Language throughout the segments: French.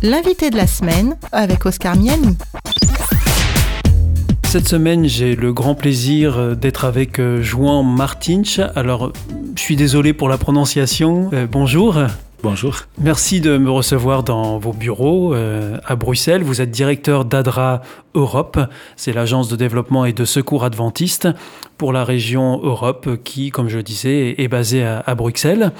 L'invité de la semaine avec Oscar Miani. Cette semaine, j'ai le grand plaisir euh, d'être avec euh, Juan Martinch. Alors, je suis désolé pour la prononciation. Euh, bonjour. Bonjour. Merci de me recevoir dans vos bureaux à Bruxelles. Vous êtes directeur d'ADRA Europe. C'est l'agence de développement et de secours adventiste pour la région Europe qui, comme je disais, est basée à, à Bruxelles.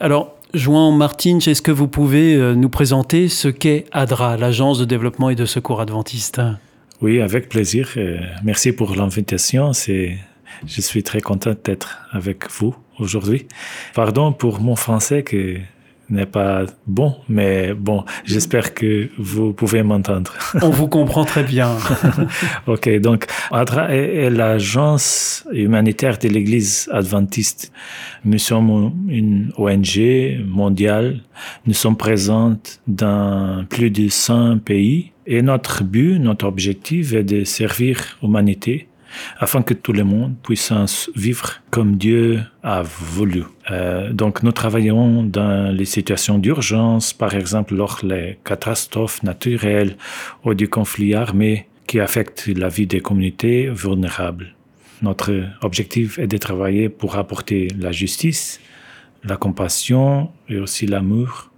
Alors, Juan Martinch, est-ce que vous pouvez nous présenter ce qu'est ADRA, l'agence de développement et de secours adventiste? Oui, avec plaisir. Euh, merci pour l'invitation. Je suis très content d'être avec vous aujourd'hui. Pardon pour mon français qui n'est pas bon, mais bon, j'espère que vous pouvez m'entendre. On vous comprend très bien. ok, donc ADRA est, l'agence humanitaire de l'Église adventiste. Nous sommes une ONG mondiale. Nous sommes présents dans plus de 100 pays et notre but, notre objectif est de servir l'humanité afin que tout le monde puisse vivre comme Dieu a voulu. Euh, donc nous travaillons dans les situations d'urgence, par exemple lors des catastrophes naturelles ou du conflit armé qui affectent la vie des communautés vulnérables. Notre objectif est de travailler pour apporter la justice, la compassion et aussi l'amour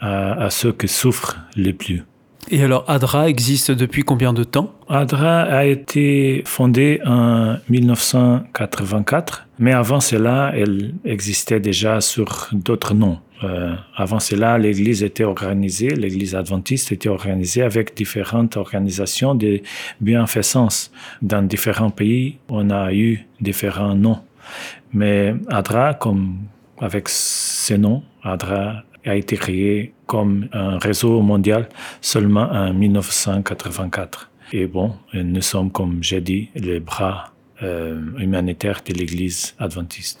à, à ceux qui souffrent le plus. Et alors, ADRA existe depuis combien de temps? ADRA a été fondée en 1984, mais avant cela, elle existait déjà sur d'autres noms. Euh, avant cela, l'Église était organisée, l'Église adventiste était organisée avec différentes organisations de bienfaisance. Dans différents pays, on a eu différents noms. Mais ADRA, comme avec ces noms, ADRA a été créé comme un réseau mondial seulement en 1984. Et bon, nous sommes, comme j'ai dit, les bras euh, humanitaires de l'Église adventiste.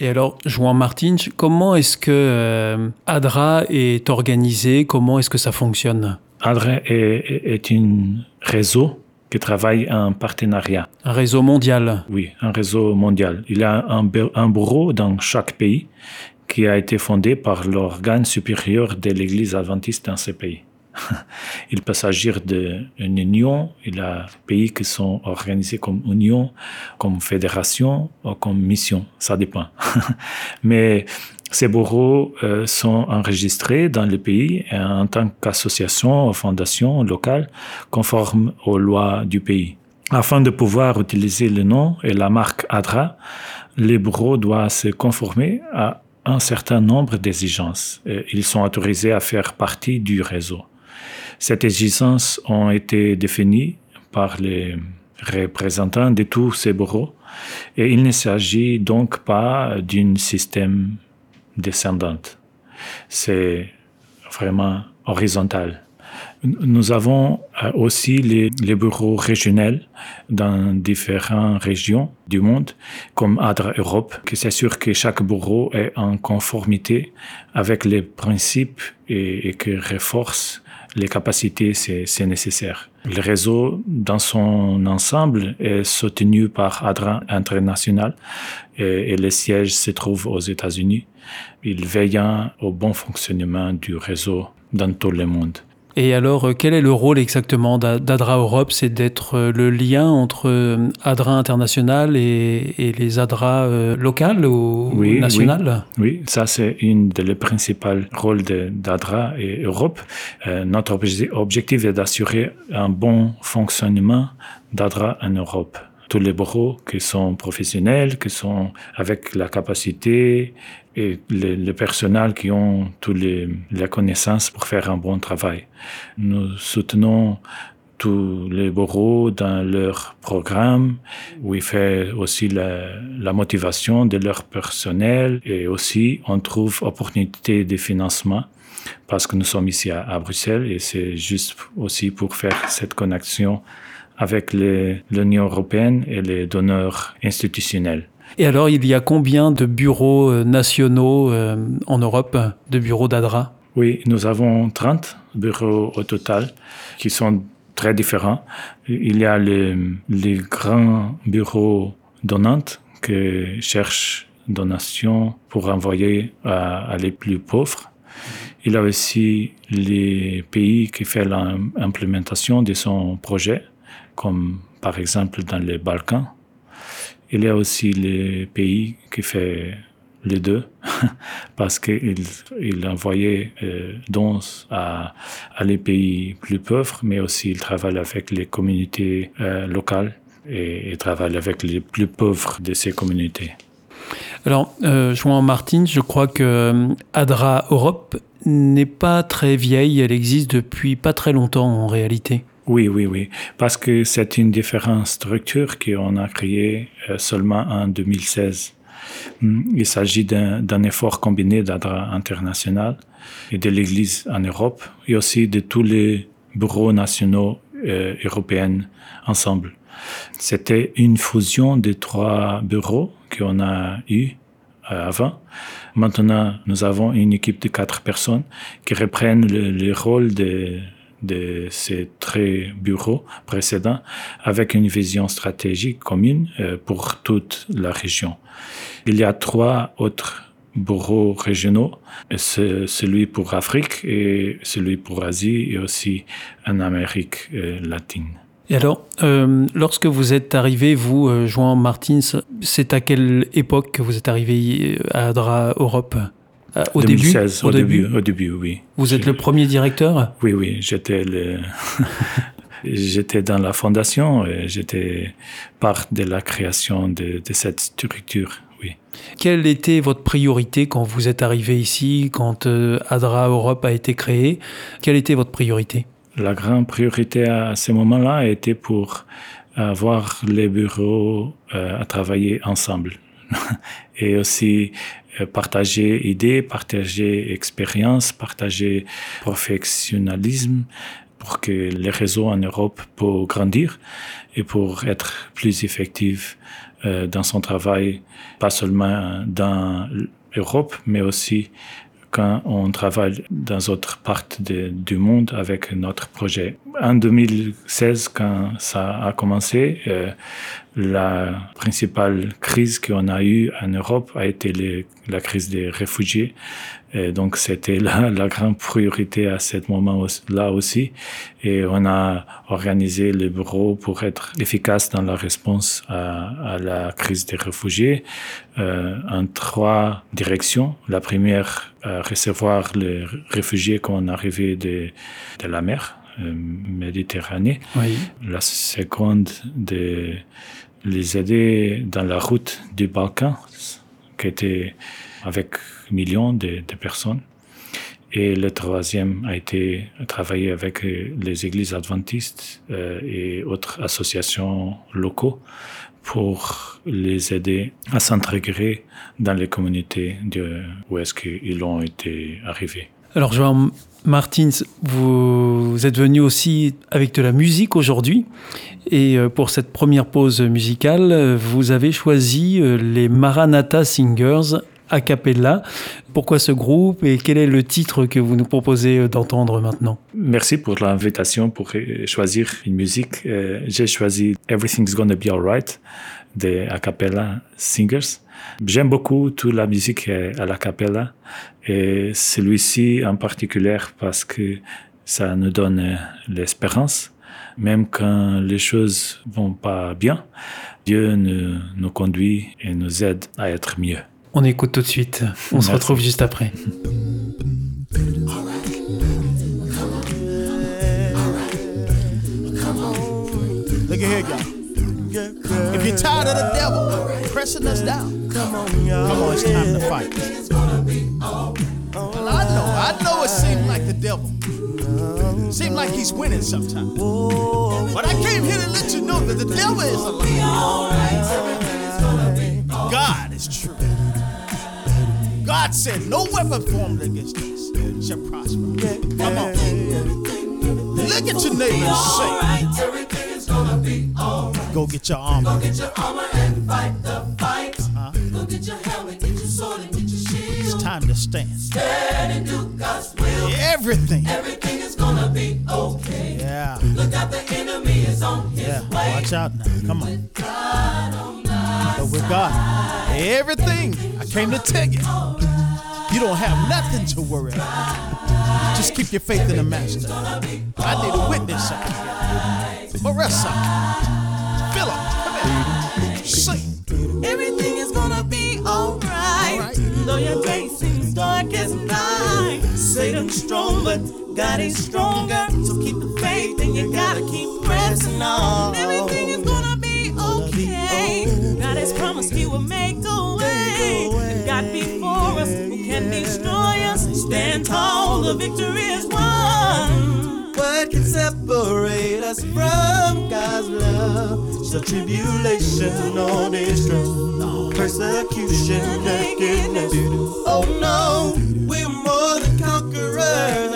Et alors, Juan Martin, comment est-ce que euh, ADRA est organisé? Comment est-ce que ça fonctionne? ADRA est, est un réseau qui travaille en partenariat. Un réseau mondial Oui, un réseau mondial. Il y a un, un bureau dans chaque pays qui a été fondé par l'organe supérieur de l'Église adventiste dans ces pays. il peut s'agir d'une union, il y a des pays qui sont organisés comme union, comme fédération ou comme mission, ça dépend. Mais ces bureaux euh, sont enregistrés dans le pays en tant qu'association ou fondation locale conforme aux lois du pays. Afin de pouvoir utiliser le nom et la marque ADRA, les bureaux doivent se conformer à un certain nombre d'exigences. Ils sont autorisés à faire partie du réseau. Ces exigences ont été définies par les représentants de tous ces bureaux et il ne s'agit donc pas d'un système descendant. C'est vraiment horizontal. Nous avons euh, aussi les, bureaux régionaux dans différentes régions du monde, comme ADRA Europe, qui s'assure que chaque bureau est en conformité avec les principes et, et que renforce les capacités, c'est nécessaire. Le réseau, dans son ensemble, est soutenu par ADRA International et, et le siège se trouve aux États-Unis. Il veille au bon fonctionnement du réseau dans tout le monde. Et alors, euh, quel est le rôle exactement d'ADRA Europe? C'est d'être euh, le lien entre euh, ADRA international et, les ADRA locales ou nationales oui, oui, ça c'est une des principaux rôles d'ADRA et Europe. notre objectif est d'assurer un bon fonctionnement d'ADRA en Europe. Tous les bureaux qui sont professionnels, qui sont avec la capacité et le, personnel qui ont toutes les, les, connaissances pour faire un bon travail. Nous soutenons tous les bureaux dans leur programme, où il fait aussi la, la, motivation de leur personnel et aussi on trouve opportunité de financement parce que nous sommes ici à Bruxelles et c'est juste aussi pour faire cette connexion avec l'Union européenne et les donneurs institutionnels. Et alors, il y a combien de bureaux euh, nationaux euh, en Europe, de bureaux d'ADRA? Oui, nous avons 30 bureaux au total qui sont très différents. Il y a les, grands bureaux donnants qui cherchent donations pour envoyer à, les plus pauvres. Il a aussi les pays qui font l'implémentation de son projet, comme par exemple dans les Balkans. Il y a aussi les pays qui font les deux, parce qu'il il envoyait euh, dons à, à, les pays plus pauvres, mais aussi il travaille avec les communautés euh, locales et il travaille avec les plus pauvres de ces communautés. Alors, euh, Joan Martin, je crois que euh, ADRA Europe n'est pas très vieille, elle existe depuis pas très longtemps en réalité. Oui, oui, oui, parce que c'est une différente structure qu'on a créée euh, seulement en 2016. Hmm, il s'agit d'un effort combiné d'ADRA international et de l'Église en Europe et aussi de tous les bureaux nationaux euh, européens ensemble. C'était une fusion de trois bureaux qu'on a eu euh, avant. Maintenant, nous avons une équipe de quatre personnes qui reprennent le, rôle de, de ces trois bureaux précédents avec une vision stratégique commune euh, pour toute la région. Il y a trois autres bureaux régionaux, celui pour Afrique et celui pour Asie et aussi en Amérique euh, latine. Et alors, euh, lorsque vous êtes arrivé, vous, euh, Joan Martins, c'est à quelle époque que vous êtes arrivé euh, à Adra Europe? Au 2016, début, au, début, au début, oui. Vous êtes le premier directeur? Oui, oui, j'étais le... j'étais dans la fondation, et j'étais part de la création de, de, cette structure. Oui. Quelle était votre priorité quand vous êtes arrivé ici, quand Adra Europe a été créé Quelle était votre priorité? La grande priorité à ce moment-là était pour avoir les bureaux euh, à travailler ensemble et aussi euh, partager idées, partager expériences, partager professionnalisme pour que les réseaux en Europe puissent grandir et pour être plus effectifs euh, dans son travail, pas seulement dans l'Europe, mais aussi quand on travaille dans d'autres parties du monde avec notre projet. En 2016, quand ça a commencé, euh, la principale crise qu'on a eue en Europe a été la crise des réfugiés. Et donc c'était la, la grande priorité à ce moment-là aussi. Et on a organisé le bureau pour être efficace dans la réponse à, à la crise des réfugiés euh, en trois directions. La première, euh, recevoir les réfugiés quand on arrivait de, de la mer, euh, Méditerranée. Oui. La seconde, de les aider dans la route du Balkan, qui était avec millions de, personnes. Et le troisième a été travailler avec les églises adventistes euh, et autres associations locaux pour les aider à s'intégrer dans les communautés où est-ce qu'ils ont été arrivés. Alors, Joan Martins, vous êtes venu aussi avec de la musique aujourd'hui. Et euh, pour cette première pause musicale, vous avez choisi euh, les Maranatha Singers a cappella. Pourquoi ce groupe et quel est le titre que vous nous proposez euh, d'entendre maintenant? Merci pour l'invitation pour choisir une musique. J'ai choisi Everything's Gonna Be Alright de a cappella Singers. J'aime beaucoup toute la musique à la cappella et celui-ci en particulier parce que ça nous donne l'espérance. Même quand les choses vont pas bien, Dieu nous, nous conduit et nous aide à être mieux. On écoute tout de suite. On Merci. se retrouve juste après. Look at here, guys. If you're tired of the devil pressing us down, come on, y'all. Come on, it's time to fight. Well, I know, I know it seems like the devil. Seems like he's winning sometimes. But I came here to let you know that the devil is. God is true. God said, No weapon formed against us shall prosper. Come on. Look at your neighbor and say, Go get your armor. Go get your armor and fight the fight. Uh-huh. Go get your helmet, get your sword, and get your shield. It's time to stand. Stand and do God's will. Everything. Everything is gonna be okay. Yeah. Look out, the enemy is on his yeah. way. Watch out now. Come on. With God but with God, everything I came to tell you. You don't have nothing to worry about. Just keep your faith in the master. I need a witness. Marissa, Philip, come here. Sing. Everything is gonna be alright. Alright. Though your day seems dark as night. Satan's strong, but God is stronger. So keep the faith and you gotta keep pressing on. Everything is has promised He will make a way. If God before us, who can destroy us? Stand tall, the victory is won. What can separate us from God's love? So tribulation or distress, persecution, nakedness. Oh no, we're more than conquerors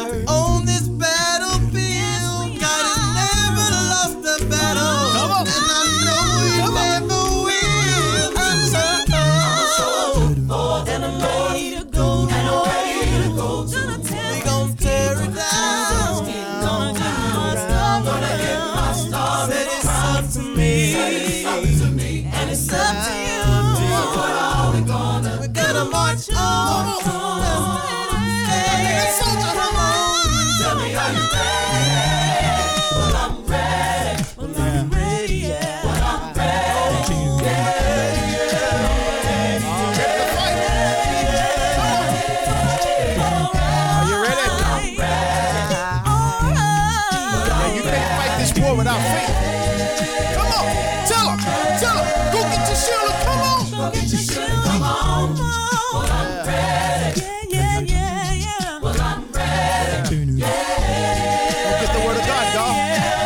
tell him, tell him. Go get your shield and come on. Go get your shield. Come on. Well, I'm ready. Yeah, yeah, yeah, yeah. Well, I'm ready. Go get the word of God, dog.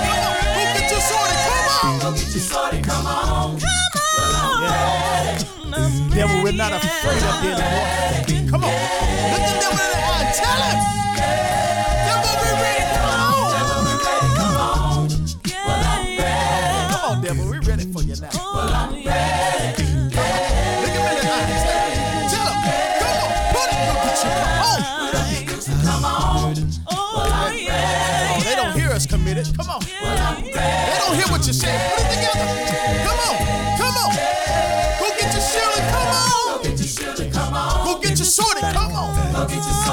Come on, go get your sword and come on. Go get your sword and come on. Well, I'm ready. Devil, we're not afraid of you anymore. Come on, look the devil in the eye. Tell him.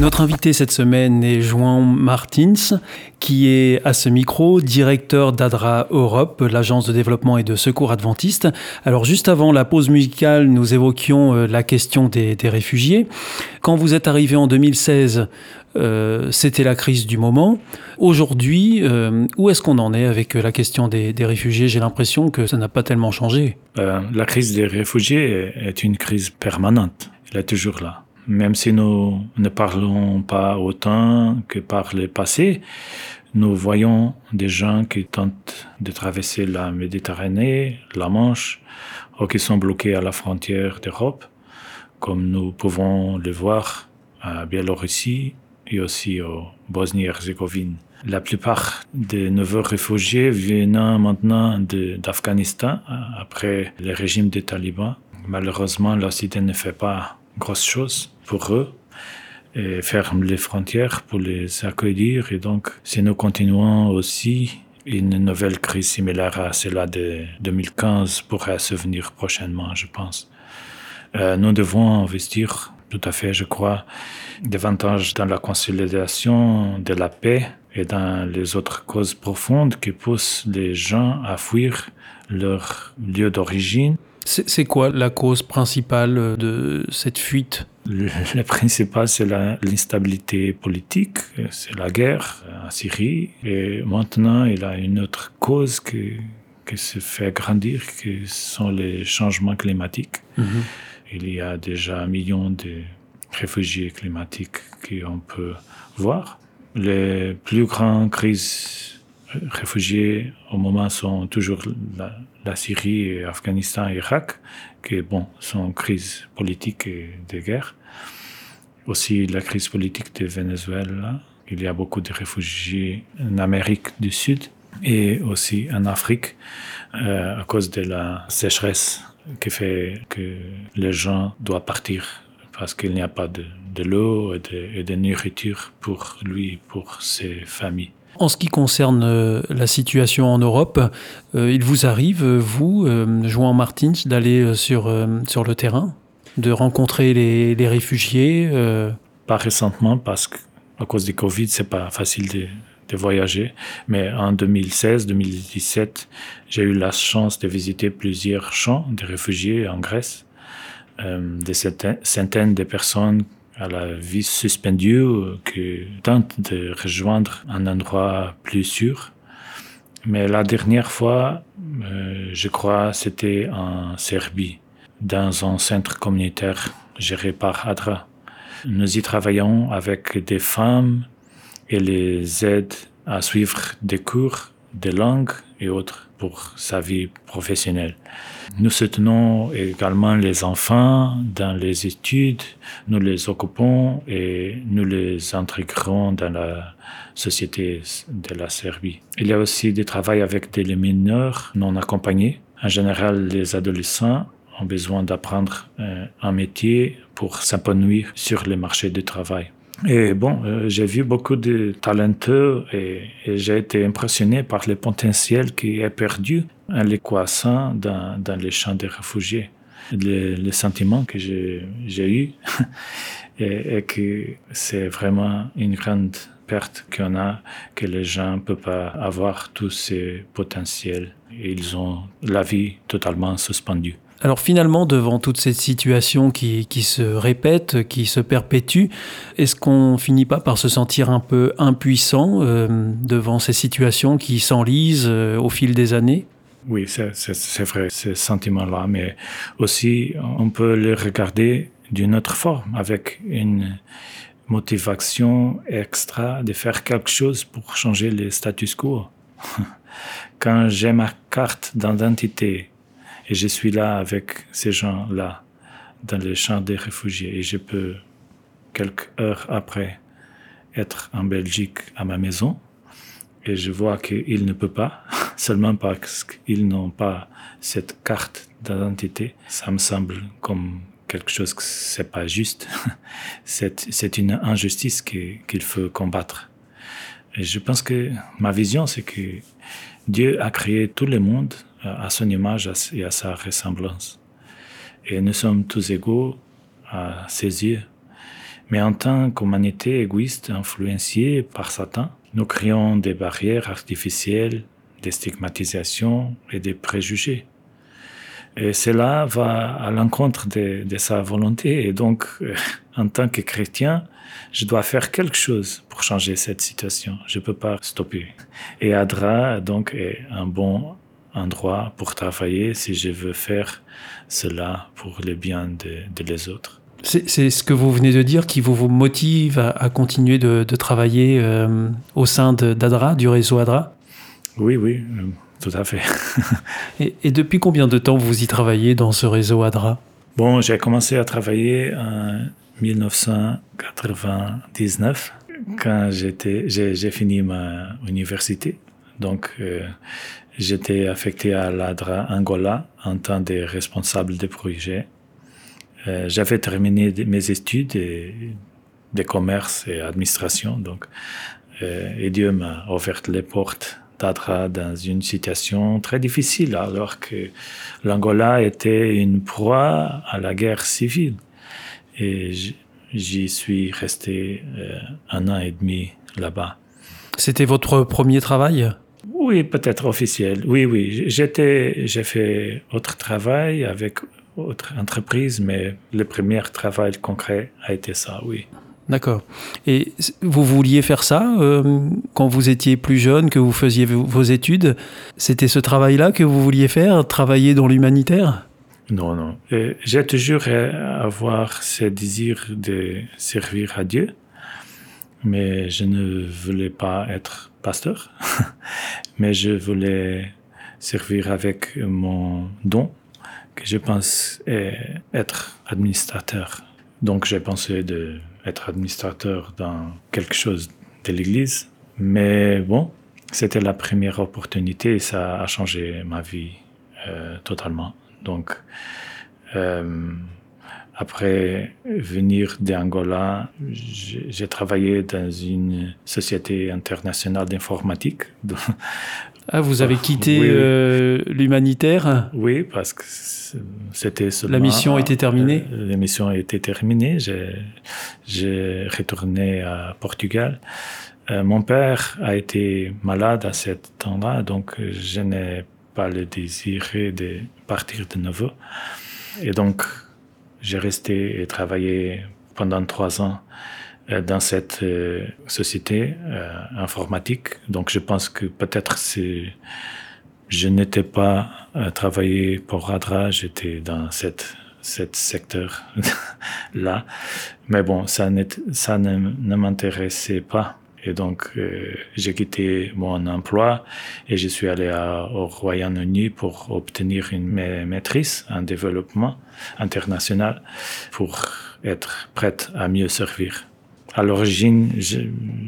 Notre invité cette semaine est Juan Martins, qui est à ce micro directeur d'ADRA Europe, l'agence de développement et de secours adventiste. Alors juste avant la pause musicale, nous évoquions euh, la question des, réfugiés. Quand vous êtes arrivé en 2016, euh, c'était la crise du moment. Aujourd'hui, euh, où est-ce qu'on en est avec la question des, des réfugiés? J'ai l'impression que ça n'a pas tellement changé. Euh, la crise des réfugiés est une crise permanente. Elle est toujours là. Même si nous ne parlons pas autant que par le passé, nous voyons des gens qui tentent de traverser la Méditerranée, la Manche, ou qui sont bloqués à la frontière d'Europe, comme nous pouvons le voir à Biélorussie et aussi au Bosnie-Herzégovine. La plupart des nouveaux réfugiés viennent maintenant d'Afghanistan après le régime des talibans. Malheureusement, l'Occident ne fait pas grosse chose pour eux et ferme les frontières pour les accueillir. Et donc, si nous continuons aussi, une nouvelle crise similaire à celle de 2015 pourrait se venir prochainement, je pense. Euh, nous devons investir, tout à fait, je crois, davantage dans la consolidation de la paix et dans les autres causes profondes qui poussent les gens à fuir leur lieu d'origine. C'est quoi la cause principale de cette fuite? Le, le principal, c'est la- l'instabilité politique, c'est la guerre en Syrie. Et maintenant, il y a une autre cause qui, qui se fait grandir, qui sont les changements climatiques. Il y a déjà un million de réfugiés climatiques qu'on peut voir. Les plus grandes crises réfugiés au moment sont toujours la, la Syrie, et Afghanistan et Irak, qui bon, sont crises politiques et de guerre. Aussi la crise politique de Venezuela. Il y a beaucoup de réfugiés en Amérique du Sud. et aussi en Afrique euh, à cause de la sécheresse qui fait que les gens doivent partir parce qu'il n'y a pas de, l'eau et de, nourriture pour lui, pour ses familles. En ce qui concerne euh, la situation en Europe, euh, il vous arrive, vous, Joan Martins, d'aller sur, sur le terrain, de rencontrer les, réfugiés Pas récemment parce qu'à cause du Covid, c'est pas facile de, voyager. Mais en 2016-2017, j'ai eu la chance de visiter plusieurs champs de réfugiés en Grèce, euh, des centaines de personnes à la vie suspendue qui tentent de rejoindre un endroit plus sûr. Mais la dernière fois, euh, je crois, c'était en Serbie, dans un centre communautaire géré par ADRA. Nous y travaillons avec des femmes et les aide à suivre des cours de langue et autres pour sa vie professionnelle. Nous soutenons également les enfants dans les études, nous les occupons et nous les intégrons dans la société de la Serbie. Il y a aussi des travail avec des mineurs non accompagnés. En général, les adolescents ont besoin d'apprendre euh, un métier pour s'épanouir sur le marché du travail. Et bon, euh, j'ai vu beaucoup de talentueux et, j'ai été impressionné par le potentiel qui est perdu en les croissant dans, dans les champs des réfugiés. Le, sentiment que j'ai eu est, que c'est vraiment une grande perte qu'on a, que les gens ne peuvent pas avoir tous ces potentiels. Ils ont la vie totalement suspendue. Alors finalement, devant toute cette situation qui, se répète, qui se perpétue, est-ce qu'on finit pas par se sentir un peu impuissant euh, devant ces situations qui s'enlisent euh, au fil des années? Oui, c'est vrai, ce sentiment-là, mais aussi on peut le regarder d'une autre forme, avec une motivation extra de faire quelque chose pour changer le status quo. Quand j'ai ma carte d'identité et je suis là avec ces gens-là, dans les champs des réfugiés. Et je peux, quelques heures après, être en Belgique à ma maison. Et je vois qu'ils ne peuvent pas, seulement parce qu'ils n'ont pas cette carte d'identité. Ça me semble comme quelque chose que c'est pas juste. c'est une injustice qu'il faut combattre. Et je pense que ma vision, c'est que Dieu a créé tout le monde à son image et à sa ressemblance. Et nous sommes tous égaux à ses yeux. Mais en tant qu'humanité égoïste influencée par Satan, nous créons des barrières artificielles, des stigmatisations et des préjugés. Et cela va à l'encontre de, de, sa volonté. Et donc, euh, en tant que chrétien, je dois faire quelque chose pour changer cette situation. Je ne peux pas stopper. Et Adra, donc, est un bon endroit pour travailler si je veux faire cela pour le bien de, les autres. C'est ce que vous venez de dire qui vous, vous motive à, continuer de, travailler euh, au sein d'ADRA, du réseau ADRA? Oui, oui, euh, tout à fait. et, depuis combien de temps vous y travaillez dans ce réseau ADRA? Bon, j'ai commencé à travailler en 1999 quand j'ai fini ma université. Donc, euh, J'étais affecté à l'ADRA Angola en tant que responsable de projet. Euh, J'avais terminé mes études de commerce et administration, donc, euh, et Dieu m'a offert les portes d'ADRA dans une situation très difficile, alors que l'Angola était une proie à la guerre civile. Et j'y suis resté euh, un an et demi là-bas. C'était votre premier travail? Oui, peut-être officiel. Oui, oui. J'étais, j'ai fait autre travail avec autre entreprise, mais le premier travail concret a été ça, oui. D'accord. Et vous vouliez faire ça euh, quand vous étiez plus jeune, que vous faisiez vos études? C'était ce travail-là que vous vouliez faire, travailler dans l'humanitaire? Non, non. J'ai toujours avoir ce désir de servir à Dieu, mais je ne voulais pas être pasteur, mais je voulais servir avec mon don, que je pense être administrateur. Donc j'ai pensé d'être administrateur dans quelque chose de l'Église, mais bon, c'était la première opportunité et ça a changé ma vie euh, totalement. Donc, euh, après venir d'Angola, j'ai travaillé dans une société internationale d'informatique. Ah, vous avez quitté euh, l'humanitaire? Oui, parce que c'était La mission était terminée? euh, La mission était terminée. J'ai retourné à Portugal. Euh, mon père a été malade à ce temps-là, donc je n'ai pas le désir de partir de nouveau. Et donc, j'ai resté et travaillé pendant trois ans euh, dans cette euh, société informatique. Donc, je pense que peut-être si je n'étais pas travaillé pour Radra, j'étais dans cette cet secteur-là. Mais bon, ça, ça ne, ne m'intéressait pas et donc, euh, j'ai quitté mon emploi et je suis allé au Royaume-Uni pour obtenir une maîtrise en développement international pour être prête à mieux servir. À l'origine,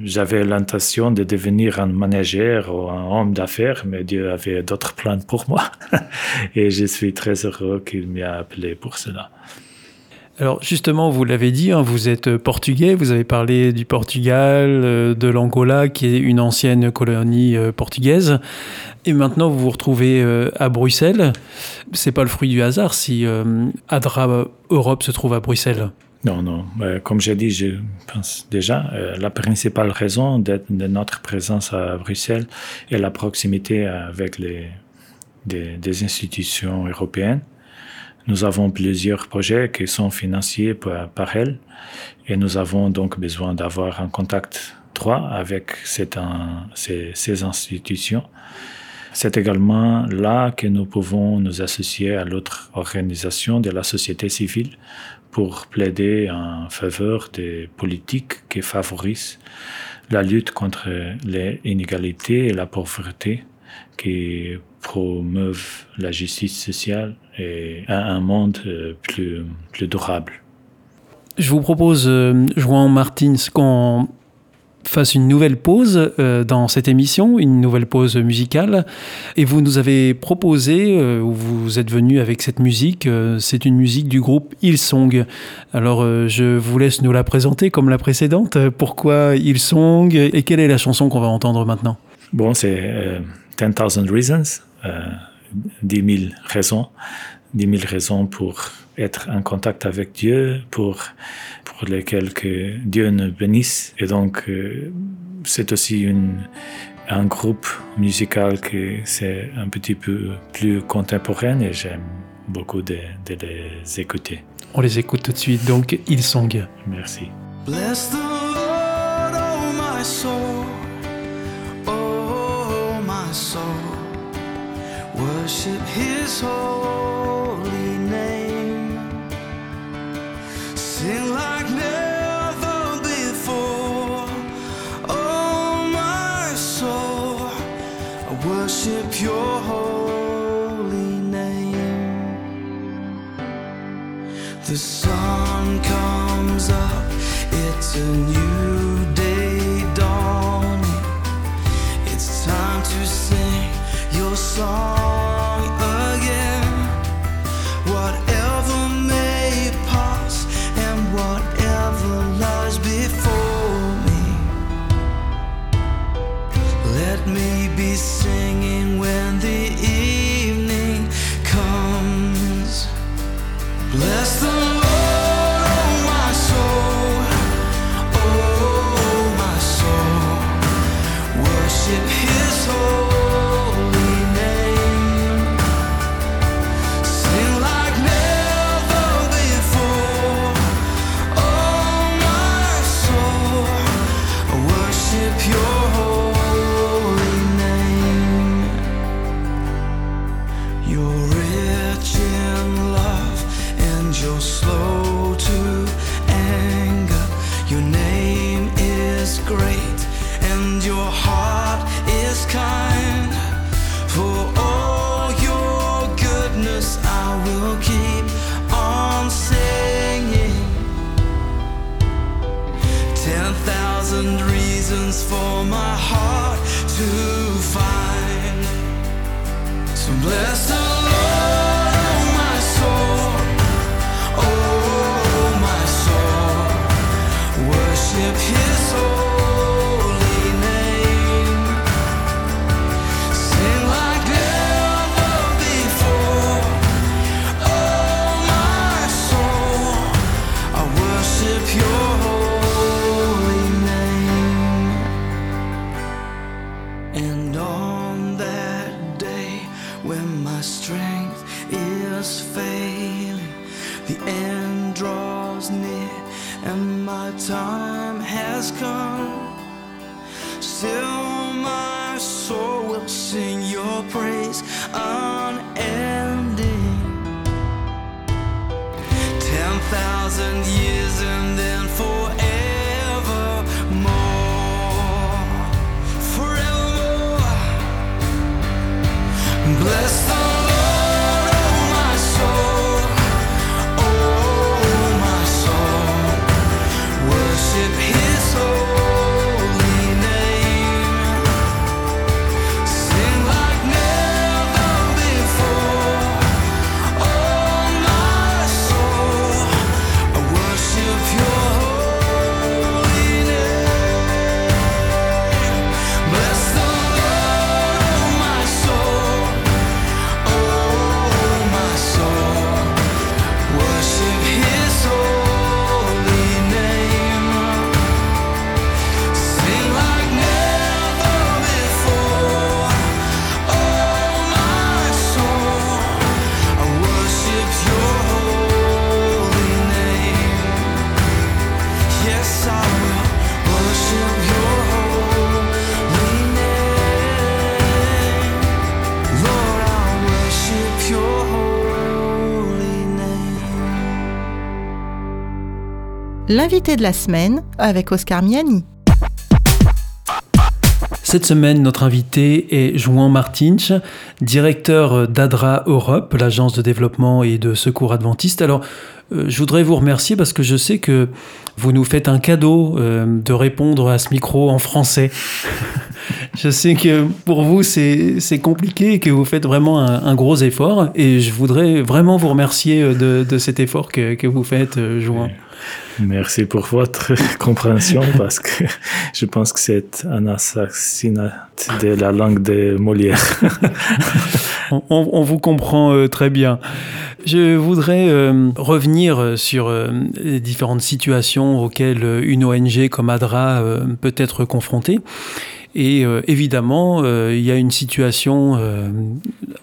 j'avais l'intention de devenir un manager ou un homme d'affaires, mais Dieu avait d'autres plans pour moi. et je suis très heureux qu'il m'ait appelé pour cela. Alors justement, vous l'avez dit, hein, vous êtes portugais, vous avez parlé du Portugal, euh, de l'Angola, qui est une ancienne colonie euh, portugaise, et maintenant vous vous retrouvez euh, à Bruxelles. C'est pas le fruit du hasard si Adra Europe se trouve à Bruxelles. Non, non. Comme j'ai dit, je pense déjà, la principale raison de, notre présence à Bruxelles est la proximité avec les, des institutions européennes. Nous avons plusieurs projets qui sont financés par, elle et nous avons donc besoin d'avoir un contact droit avec ces, ces institutions. C'est également là que nous pouvons nous associer à l'autre organisation de la société civile pour plaider en faveur des politiques qui favorisent la lutte contre les inégalités et la pauvreté, qui promeuvent la justice sociale et un monde euh, plus, plus durable. Je vous propose, euh, Juan Martins, qu'on fasse une nouvelle pause euh, dans cette émission, une nouvelle pause musicale. Et vous nous avez proposé, ou vous êtes venu avec cette musique, c'est une musique du groupe Hillsong. Alors je vous laisse nous la présenter comme la précédente. Pourquoi Hillsong et quelle est la chanson qu'on va entendre maintenant? Bon, c'est 10,000 Reasons. 10 000 raisons, 10 000 raisons pour être en contact avec Dieu, pour, pour lesquelles que Dieu nous bénisse. Et donc, euh, c'est aussi une, un groupe musical qui c'est un petit peu plus contemporain et j'aime beaucoup de, de, les écouter. On les écoute tout de suite, donc ils sont Merci. Bless the Lord, oh my soul, oh my soul. Worship his holy name. Sing like never before. Oh, my soul, I worship your holy name. The sun comes up, it's a new for my heart to find some blessing. L'invité de la semaine avec Oscar Miani. Cette semaine, notre invité est Juan Martins, directeur d'ADRA Europe, l'agence de développement et de secours adventiste. Alors, euh, je voudrais vous remercier parce que je sais que vous nous faites un cadeau euh, de répondre à ce micro en français. je sais que pour vous, c'est compliqué et que vous faites vraiment un, gros effort. Et je voudrais vraiment vous remercier de, de cet effort que, que vous faites, Juan. Merci pour votre compréhension parce que je pense que c'est un assassinat de la langue de Molière. on, vous comprend euh, très bien. Je voudrais euh, revenir sur euh, les différentes situations auxquelles une ONG comme ADRA peut être confrontée. Et évidemment, il y a une situation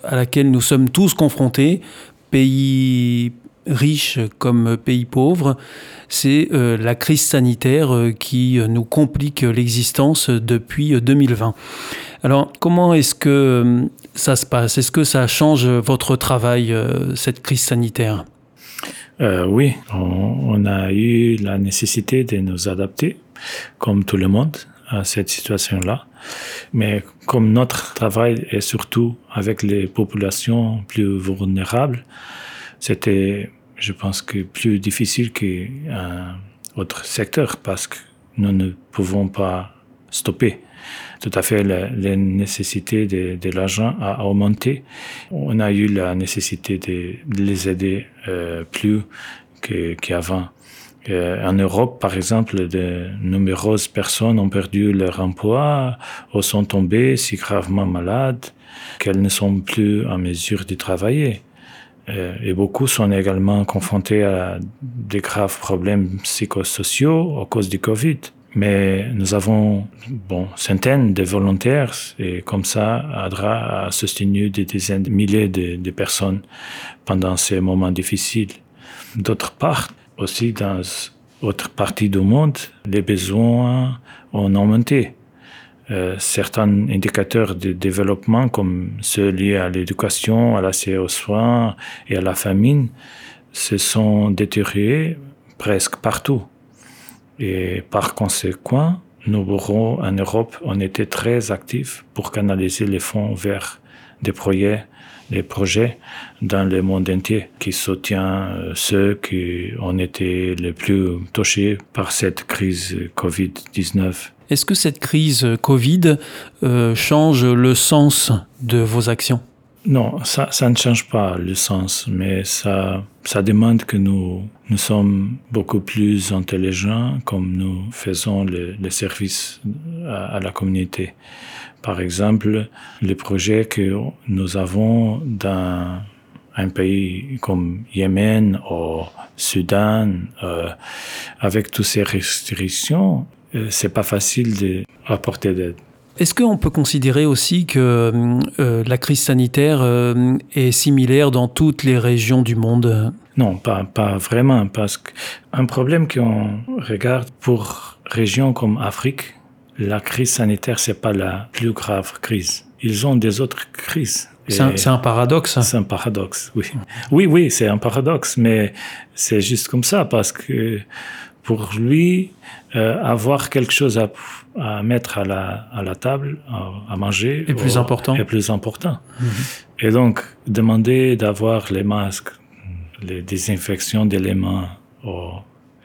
à laquelle nous sommes tous confrontés, pays riches comme pays pauvres, c'est euh, la crise sanitaire euh, qui euh, nous complique l'existence depuis 2020. Alors, comment est-ce que ça se passe? Est-ce que ça change votre travail, cette crise sanitaire? Oui, on, a eu la nécessité de nous adapter, comme tout le monde, à cette situation-là. Mais comme notre travail est surtout avec les populations plus vulnérables, c'était, je pense que plus difficile qu'un autre secteur parce que nous ne pouvons pas stopper. Tout à fait, la, nécessité de, l'argent a augmenté. On a eu la nécessité de, les aider euh, plus qu'avant. Euh, en Europe, par exemple, de nombreuses personnes ont perdu leur emploi ou sont tombées si gravement malades qu'elles ne sont plus en mesure de travailler. Euh, et beaucoup sont également confrontés à des graves problèmes psychosociaux à cause du Covid. Mais nous avons bon, centaines de volontaires et comme ça, ADRA a soutenu des dizaines de milliers de, de personnes pendant ces moments difficiles. D'autre part, aussi dans d'autres parties du monde, les besoins ont augmenté. Euh, certains indicateurs de développement comme ceux liés à l'éducation, à l'accès aux soins et à la famine se sont détériorés presque partout. Et par conséquent, nos bureaux en Europe ont été très actifs pour canaliser les fonds vers des projets, des projets dans le monde entier qui soutient euh, ceux qui ont été les plus touchés par cette crise Covid-19. Est-ce que cette crise Covid euh, change le sens de vos actions? Non, ça, ne change pas le sens, mais ça, ça demande que nous, nous sommes beaucoup plus intelligents comme nous faisons le, le service à, la communauté. Par exemple, les projets que nous avons dans un pays comme Yémen ou Soudan, euh, avec toutes ces restrictions, c'est pas facile d'apporter d'aide. Est-ce qu'on peut considérer aussi que euh, la crise sanitaire euh, est similaire dans toutes les régions du monde? Non, pas, pas vraiment, parce qu'un problème qu'on regarde pour régions comme Afrique, la crise sanitaire, c'est pas la plus grave crise. Ils ont des autres crises. C'est un, un, paradoxe. C'est un paradoxe, oui. Oui, oui, c'est un paradoxe, mais c'est juste comme ça, parce que pour lui, euh, avoir quelque chose à, à, mettre à la, à la table, à, à manger, est plus important. Est plus important. Mm -hmm. Et donc, demander d'avoir les masques, les désinfections d'éléments,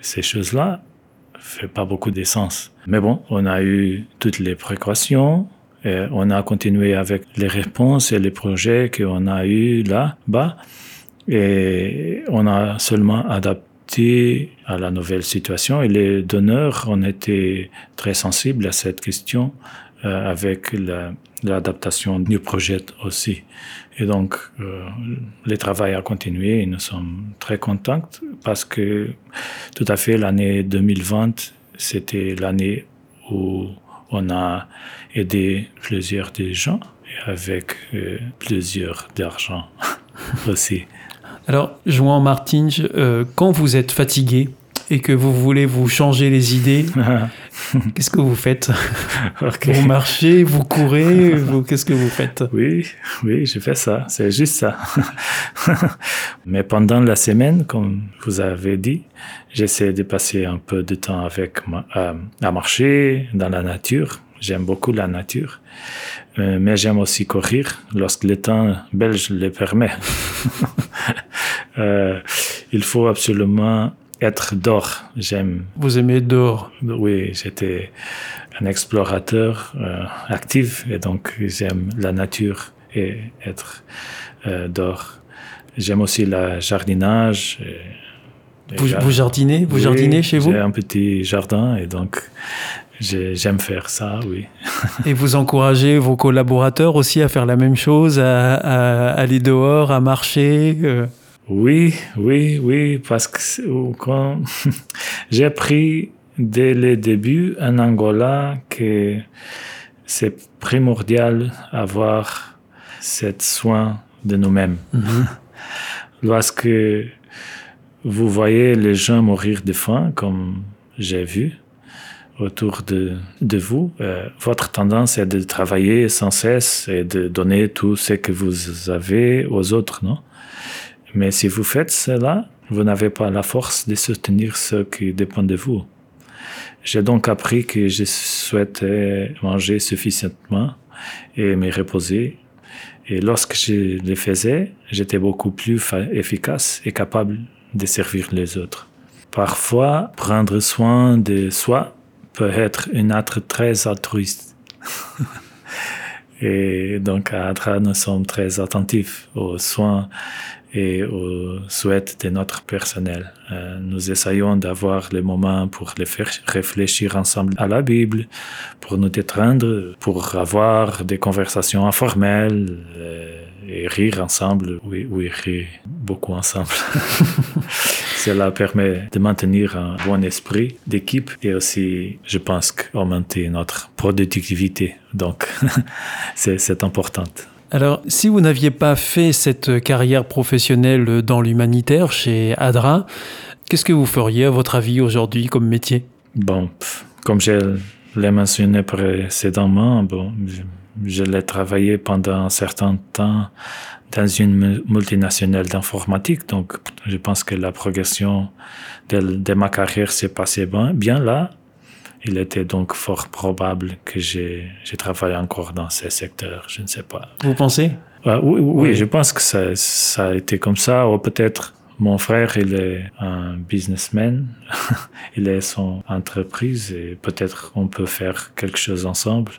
ces choses-là, fait pas beaucoup de sens. Mais bon, on a eu toutes les précautions. Et on a continué avec les réponses et les projets qu'on a eu là-bas. Et on a seulement adapté à la nouvelle situation et les donneurs ont été très sensibles à cette question euh, avec l'adaptation la, du projet aussi. Et donc, euh, le travail a continué et nous sommes très contents parce que tout à fait l'année 2020, c'était l'année où on a aidé plusieurs des gens avec euh, plusieurs d'argent aussi. Alors, Joan Martin, euh, quand vous êtes fatigué et que vous voulez vous changer les idées, qu'est-ce que vous faites okay. Vous marchez, vous courez, vous, qu'est-ce que vous faites? Oui, oui, je fais ça, c'est juste ça. Mais pendant la semaine, comme vous avez dit, j'essaie de passer un peu de temps avec ma, euh, à marcher dans la nature. J'aime beaucoup la nature, euh, mais j'aime aussi courir lorsque le temps belge le permet. euh, il faut absolument être dehors. J'aime. Vous aimez dehors Oui, j'étais un explorateur euh, actif et donc j'aime la nature et être dehors. J'aime aussi le jardinage. Et, vous, vous, jardinez? Vous oui, jardinez chez vous? J'ai un petit jardin et donc j'aime faire ça, oui. et vous encouragez vos collaborateurs aussi à faire la même chose, à, à aller dehors, à marcher euh... Oui, oui, oui, parce que quand j'ai appris dès le début en Angola que c'est primordial avoir cette soin de nous-mêmes. Mm -hmm. Lorsque vous voyez les gens mourir de faim, comme j'ai vu autour de, de vous, euh, votre tendance est de travailler sans cesse et de donner tout ce que vous avez aux autres, non? Mais si vous faites cela, vous n'avez pas la force de soutenir ceux qui dépendent de vous. J'ai donc appris que je souhaitais manger suffisamment et me reposer. Et lorsque je le faisais, j'étais beaucoup plus efficace et capable de servir les autres. Parfois, prendre soin de soi peut être un acte très altruiste. et donc, à Adra, nous sommes très attentifs aux soins et aux souhaits de notre personnel. Euh, nous essayons d'avoir les moments pour les faire réfléchir ensemble à la Bible, pour nous détendre, pour avoir des conversations informelles euh, et rire ensemble. Oui, oui, rire beaucoup ensemble. Cela permet de maintenir un bon esprit d'équipe et aussi, je pense, augmenter notre productivité. Donc, c'est important. Alors, si vous n'aviez pas fait cette carrière professionnelle dans l'humanitaire chez ADRA, qu'est-ce que vous feriez, à votre avis, aujourd'hui comme métier? Bon, comme je l'ai mentionné précédemment, bon, je l'ai travaillé pendant un certain temps dans une multinationale d'informatique, donc je pense que la progression de, de ma carrière s'est passée bien, bien là. Il était donc fort probable que j'ai travaillé encore dans ces secteurs, je ne sais pas. Vous pensez? Euh, oui, oui, oui, je pense que ça, ça, a été comme ça, ou peut-être Mon frère, il est un businessman. il a son entreprise et peut-être on peut faire quelque chose ensemble.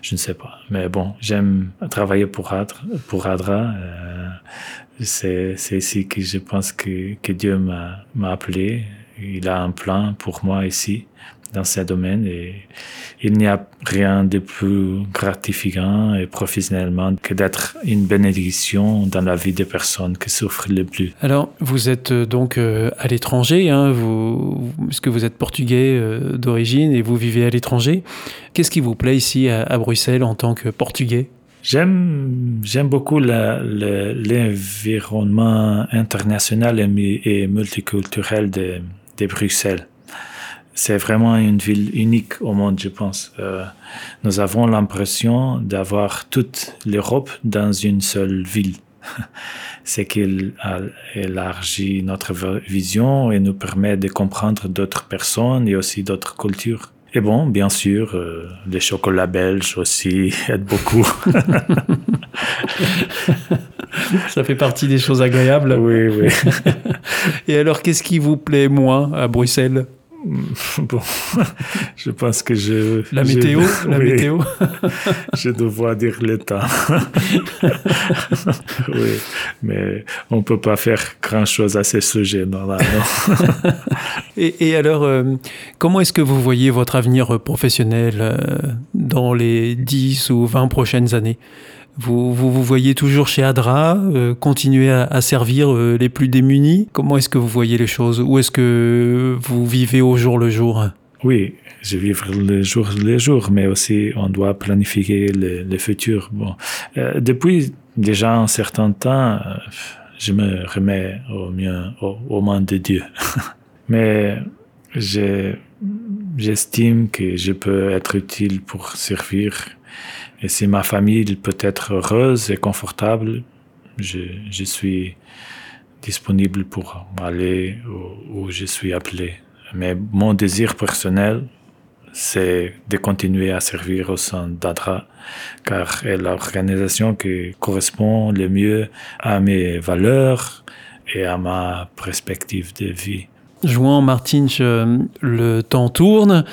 Je ne sais pas. Mais bon, j'aime travailler pour Adra. Pour Adra. Euh, c'est, ici que je pense que, que Dieu m'a appelé. Il a un plan pour moi ici dans ce domaine et il n'y a rien de plus gratifiant et professionnellement que d'être une bénédiction dans la vie des personnes qui souffrent le plus. Alors, vous êtes euh, donc euh, à l'étranger, hein, vous, parce que vous êtes portugais euh, d'origine et vous vivez à l'étranger. Qu'est-ce qui vous plaît ici à, Bruxelles en tant que portugais? J'aime, j'aime beaucoup l'environnement international et, multiculturel de, de Bruxelles c'est vraiment une ville unique au monde, je pense. Euh, nous avons l'impression d'avoir toute l'Europe dans une seule ville. c'est qu'il élargit notre vision et nous permet de comprendre d'autres personnes et aussi d'autres cultures. Et bon, bien sûr, euh, les chocolats belges aussi aident beaucoup. Ça fait partie des choses agréables. Oui, oui. Et alors, qu'est-ce qui vous plaît moins à Bruxelles? Bon, je pense que je. La météo, la météo. je dois dire l'état. oui, mais on peut pas faire grand chose à ce sujet, normalement. et, et, alors, euh, comment est-ce que vous voyez votre avenir professionnel euh, dans les 10 ou 20 prochaines années? Vous, vous, voyez toujours chez Adra, euh, continuer à, servir euh, les plus démunis. Comment est-ce que vous voyez les choses? Où est-ce que vous vivez au jour le jour? Oui, je vis le jour le jour, mais aussi on doit planifier le, futur. Bon, euh, depuis déjà un certain temps, je me remets au mieux au, au de Dieu. mais j'estime que je peux être utile pour servir et si ma famille peut être heureuse et confortable, je, suis disponible pour aller où, où, je suis appelé. Mais mon désir personnel, c'est de continuer à servir au sein d'ADRA, car c'est l'organisation qui correspond le mieux à mes valeurs et à ma perspective de vie. Jouant Martinch, euh, le temps tourne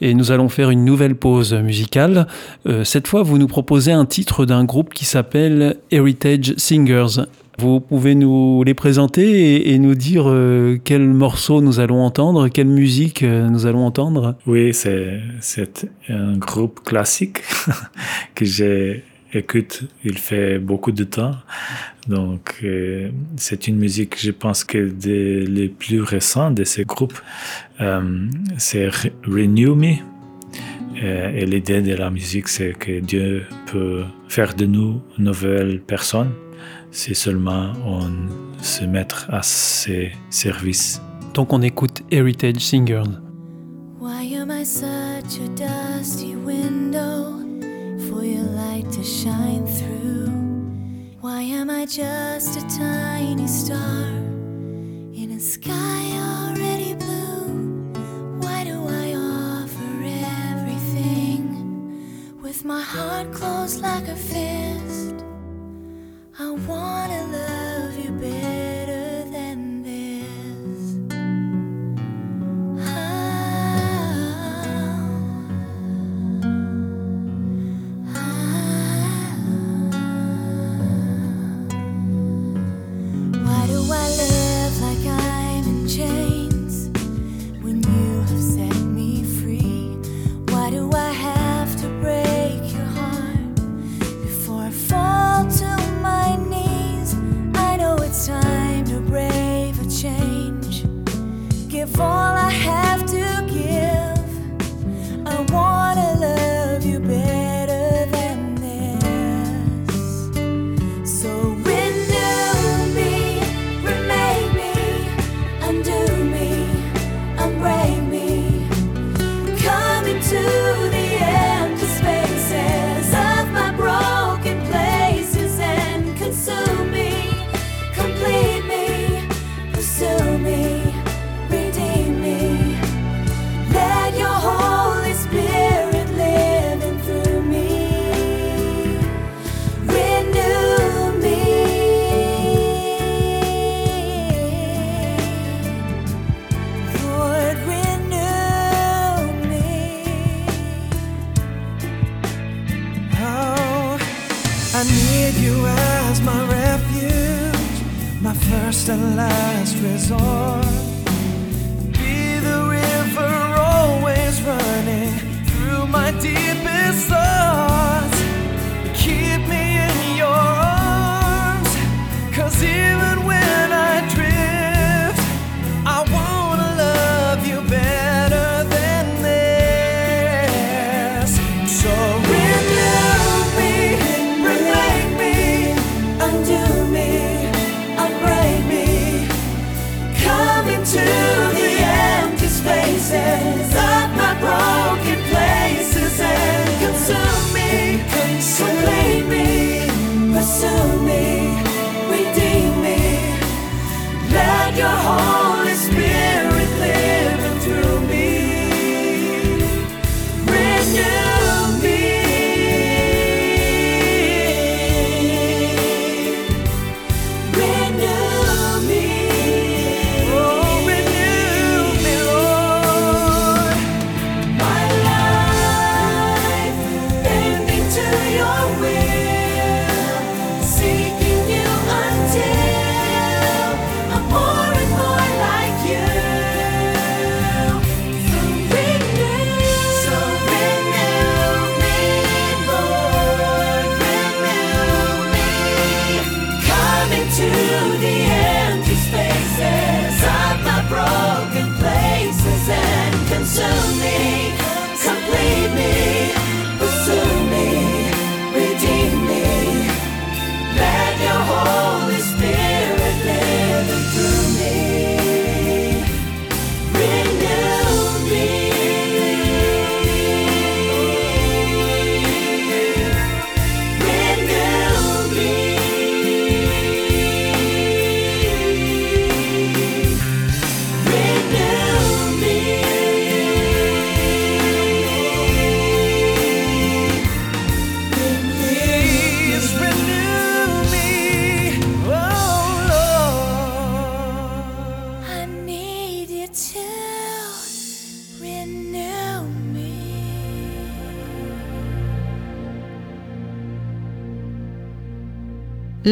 et nous allons faire une nouvelle pause musicale. Euh, cette fois, vous nous proposez un titre d'un groupe qui s'appelle Heritage Singers. Vous pouvez nous les présenter et, nous dire euh, quel morceau nous allons entendre, quelle musique nous allons entendre Oui, c'est un groupe classique que j'ai écoute, il fait beaucoup de temps. Donc, euh, c'est une musique, je pense que des les plus récents de ces groupes, euh, c'est Renew Me. Euh, et l'idée de la musique, c'est que Dieu peut faire de nous une nouvelle personne si seulement on se met à ses services. Donc, on écoute Heritage Singers. Why am I such a dusty window? For your light to shine through. Why am I just a tiny star in a sky already blue? Why do I offer everything with my heart closed like a fist? I wanna love you better.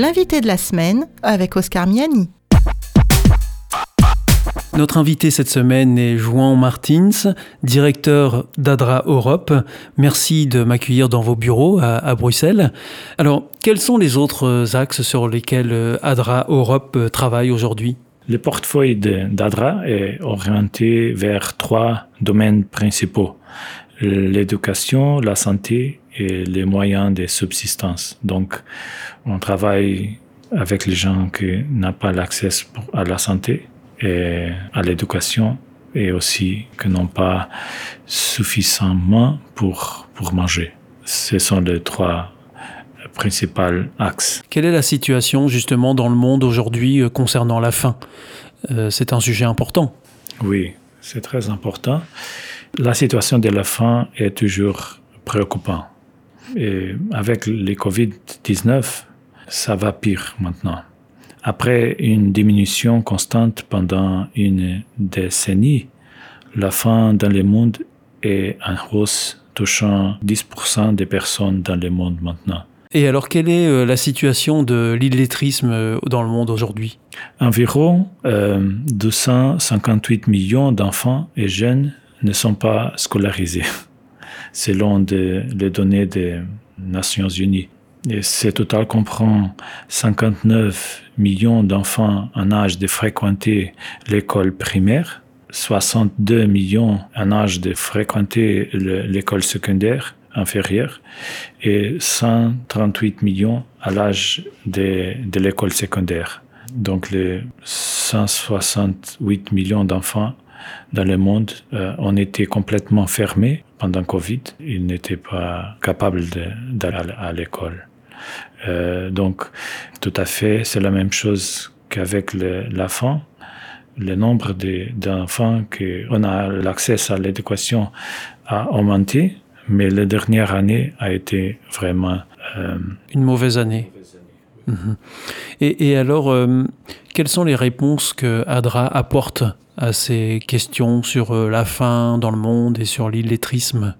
L'invité de la semaine avec Oscar Miani. Notre invité cette semaine est Juan Martins, directeur d'ADRA Europe. Merci de m'accueillir dans vos bureaux à, à Bruxelles. Alors, quels sont les autres axes sur lesquels euh, ADRA Europe euh, travaille aujourd'hui? Le portefeuille d'ADRA est orienté vers trois domaines principaux. L'éducation, la santé et les moyens de subsistance. Donc, on travaille avec les gens qui n'ont pas l'accès à la santé et à l'éducation et aussi qui n'ont pas suffisamment pour, pour manger. Ce sont les trois principaux axes. Quelle est la situation justement dans le monde aujourd'hui euh, concernant la faim? Euh, C'est un sujet important. Oui, c'est très important. La situation de la faim est toujours préoccupante. Et avec le Covid-19, ça va pire maintenant. Après une diminution constante pendant une décennie, la faim dans le monde est en hausse, touchant 10% des personnes dans le monde maintenant. Et alors, quelle est euh, la situation de l'illettrisme euh, dans le monde aujourd'hui? Environ euh, 258 millions d'enfants et jeunes ne sont pas scolarisés, selon les données des Nations Unies. Et ce total comprend 59 millions d'enfants en âge de fréquenter l'école primaire, 62 millions en âge de fréquenter le- l'école secondaire inférieure et 138 millions à l'âge de, de l'école secondaire. Donc les 168 millions d'enfants dans le monde euh, ont été complètement fermés pendant Covid. Ils n'étaient pas capables d'aller à l'école. Euh, donc, tout à fait, c'est la même chose qu'avec le- la faim. Le nombre de- d'enfants qu'on a l'accès à l'éducation a augmenté, mais la dernière année a été vraiment euh, Une mauvaise année. Mhm. Et, et alors, euh, quelles sont les réponses que ADRA apporte à ces questions sur euh, la faim dans le monde et sur l'illettrisme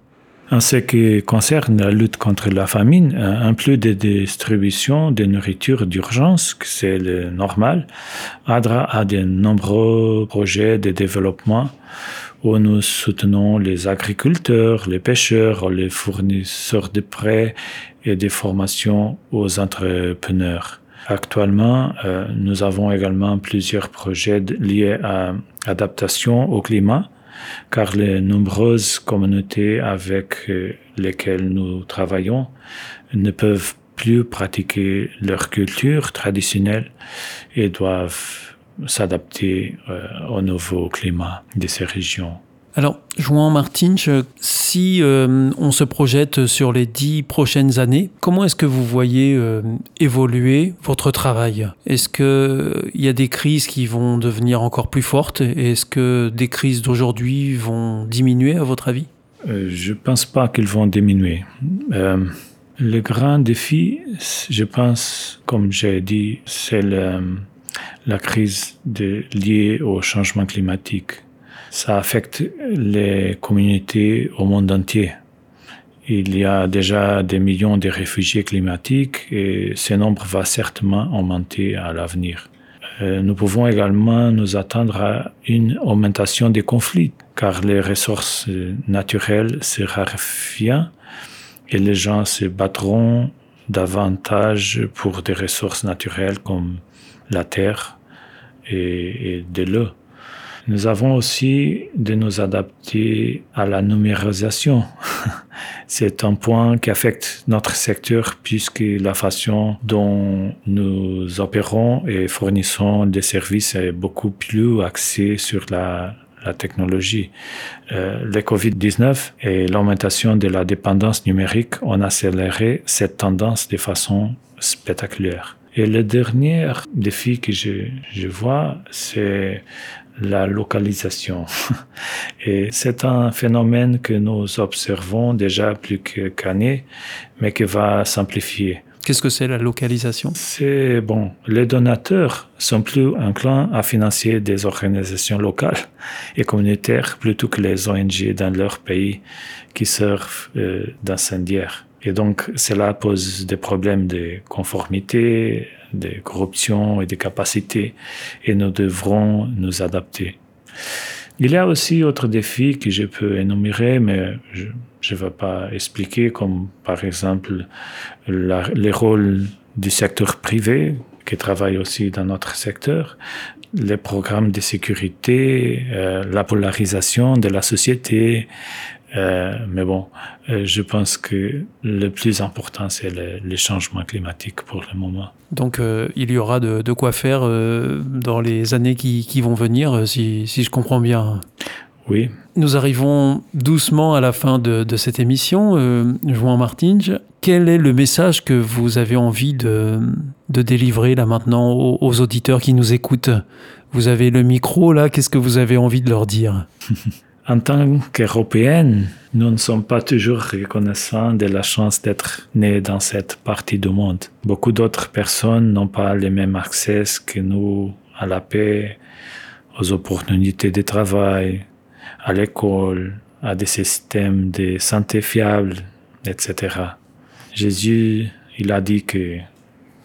En ce qui concerne la lutte contre la famine, un plus de distribution de nourriture d'urgence, c'est le normal, ADRA a de nombreux projets de développement où nous soutenons les agriculteurs, les pêcheurs, les fournisseurs de prêts et des formations aux entrepreneurs. Actuellement, euh, nous avons également plusieurs projets liés à l'adaptation au climat, car les nombreuses communautés avec euh, lesquelles nous travaillons ne peuvent plus pratiquer leur culture traditionnelle et doivent s'adapter euh, au nouveau climat de ces régions. Alors, Juan Martin, si euh, on se projette sur les dix prochaines années, comment est-ce que vous voyez euh, évoluer votre travail? Est-ce qu'il y a des crises qui vont devenir encore plus fortes Est-ce que des crises d'aujourd'hui vont diminuer, à votre avis? Je ne pense pas qu'elles vont diminuer. le grand défi, je pense, comme j'ai dit, c'est la crise liée au changement climatique. Ça affecte les communautés au monde entier. Il y a déjà des millions de réfugiés climatiques et ce nombre va certainement augmenter à l'avenir. Euh, nous pouvons également nous attendre à une augmentation des conflits car les ressources naturelles se raréfient et les gens se battront davantage pour des ressources naturelles comme la terre et, de l'eau. Nous avons aussi de nous adapter à la numérisation. C'est un point qui affecte notre secteur puisque la façon dont nous opérons et fournissons des services est beaucoup plus axée sur la, technologie. Euh, le Covid-19 et l'augmentation de la dépendance numérique ont accéléré cette tendance de façon spectaculaire. Et le dernier défi que je vois, c'est la localisation. Et c'est un phénomène que nous observons déjà plus qu'année, mais qui va s'amplifier. Qu'est-ce que c'est la localisation? C'est bon, les donateurs sont plus enclins à financer des organisations locales et communautaires plutôt que les ONG dans leur pays qui servent euh, d'incendiaires. Et donc, cela pose des problèmes de conformité, de corruption et de capacité, et nous devrons nous adapter. Il y a aussi d'autres défis que je peux énumérer, mais je ne vais pas expliquer, comme par exemple les rôles du secteur privé, qui travaille aussi dans notre secteur, les programmes de sécurité, euh, la polarisation de la société, euh, mais bon, euh, je pense que le plus important, c'est le, les changements climatiques pour le moment. Donc, euh, il y aura de, de quoi faire dans les années qui, qui vont venir, si, si, je comprends bien. Oui. Nous arrivons doucement à la fin de, de cette émission. Juan Martins, quel est le message que vous avez envie de, de délivrer là maintenant aux, aux auditeurs qui nous écoutent? Vous avez le micro là, qu'est-ce que vous avez envie de leur dire? En tant qu'Européens, nous ne sommes pas toujours reconnaissants de la chance d'être nés dans cette partie du monde. Beaucoup d'autres personnes n'ont pas le même accès que nous à la paix, aux opportunités de travail, à l'école, à des systèmes de santé fiables, etc. Jésus, il a dit que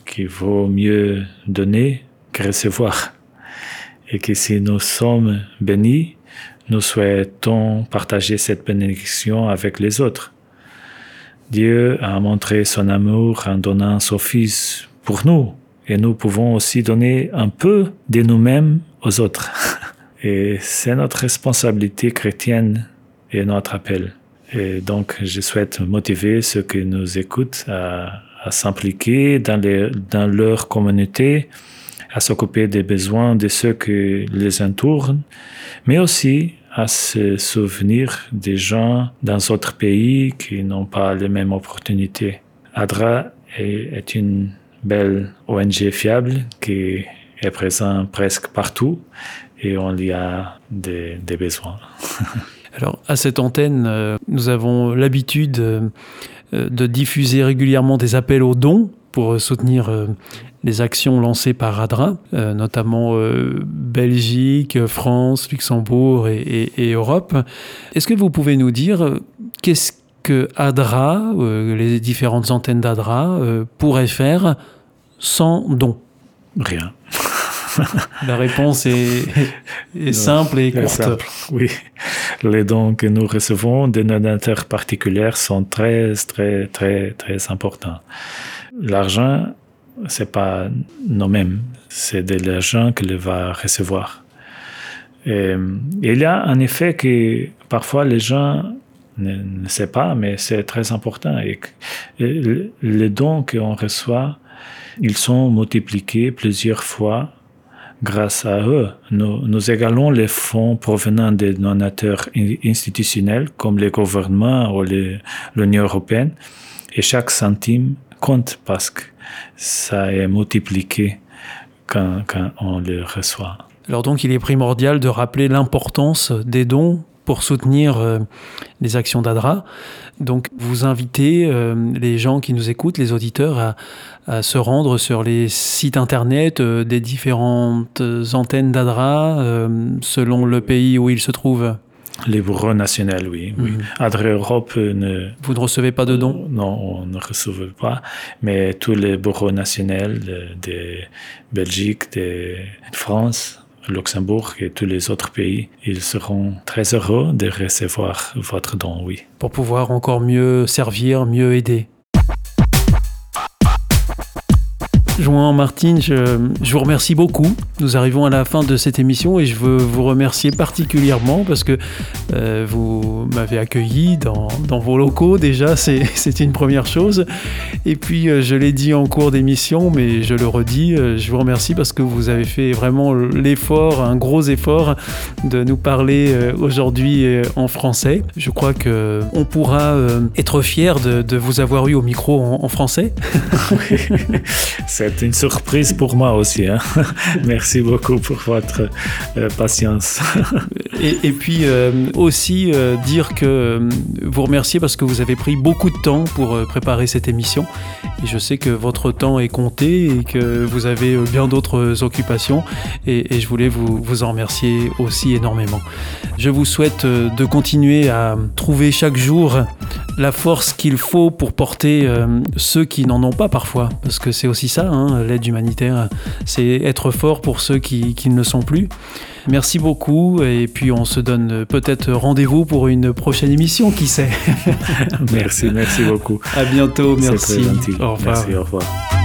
qu'il vaut mieux donner que recevoir et que si nous sommes bénis, nous souhaitons partager cette bénédiction avec les autres. Dieu a montré son amour en donnant son Fils pour nous, et nous pouvons aussi donner un peu de nous-mêmes aux autres. Et c'est notre responsabilité chrétienne et notre appel. Et donc, je souhaite motiver ceux qui nous écoutent à, s'impliquer dans leur communauté, à s'occuper des besoins de ceux qui les entourent, mais aussi à se souvenir des gens dans d'autres pays qui n'ont pas les mêmes opportunités. ADRA est, une belle ONG fiable qui est présente presque partout et on y a des, besoins. Alors, à cette antenne, euh, nous avons l'habitude euh, de diffuser régulièrement des appels aux dons pour soutenir euh, les actions lancées par ADRA, euh, notamment euh, Belgique, France, Luxembourg et, et, et Europe. Est-ce que vous pouvez nous dire qu'est-ce que ADRA, les différentes antennes d'ADRA, pourraient faire sans don? Rien. La réponse est, simple et courte. oui. Les dons que nous recevons des donateurs particuliers sont très, très, très, très importants. L'argent, c'est pas nous-mêmes, c'est de l'argent qu'il va recevoir. Et, il y a un effet que parfois les gens ne, ne savent pas, mais c'est très important. Et, les dons qu'on reçoit, ils sont multipliés plusieurs fois grâce à eux. Nous, égalons les fonds provenant des donateurs institutionnels comme les gouvernements ou l'Union européenne et chaque centime compte parce que ça est multiplié quand, quand on le reçoit. Alors donc il est primordial de rappeler l'importance des dons pour soutenir euh, les actions d'ADRA. Donc vous invitez euh, les gens qui nous écoutent, les auditeurs, à, se rendre sur les sites internet euh, des différentes antennes d'ADRA selon le pays où ils se trouvent. Les bureaux nationaux, oui. oui. Mhm. Europe ne... Vous ne recevez pas de dons? Non, on ne reçoit pas. Mais tous les bureaux nationaux de Belgique, de France, Luxembourg et tous les autres pays, ils seront très heureux de recevoir votre don, oui. Pour pouvoir encore mieux servir, mieux aider. Joan Martine, je, vous remercie beaucoup. Nous arrivons à la fin de cette émission et je veux vous remercier particulièrement parce que euh, vous m'avez accueilli dans, vos locaux déjà, c'est une première chose. Et puis, euh, je l'ai dit en cours d'émission, mais je le redis, euh, je vous remercie parce que vous avez fait vraiment l'effort, un gros effort de nous parler aujourd'hui en français. Je crois que on pourra être fier de, vous avoir eu au micro en, en français. C'est une surprise pour moi aussi. Hein. Merci beaucoup pour votre euh, patience. et, puis euh, aussi euh, dire que vous remercier parce que vous avez pris beaucoup de temps pour préparer cette émission. Et je sais que votre temps est compté et que vous avez bien d'autres occupations. Et, je voulais vous, vous en remercier aussi énormément. Je vous souhaite de continuer à trouver chaque jour la force qu'il faut pour porter ceux qui n'en ont pas parfois. Parce que c'est aussi ça. Hein. Hein, l'aide humanitaire, c'est être fort pour ceux qui, qui, ne le sont plus. Merci beaucoup et puis on se donne peut-être rendez-vous pour une prochaine émission, qui sait. merci, merci beaucoup. À bientôt, merci. Au revoir. Merci, au revoir.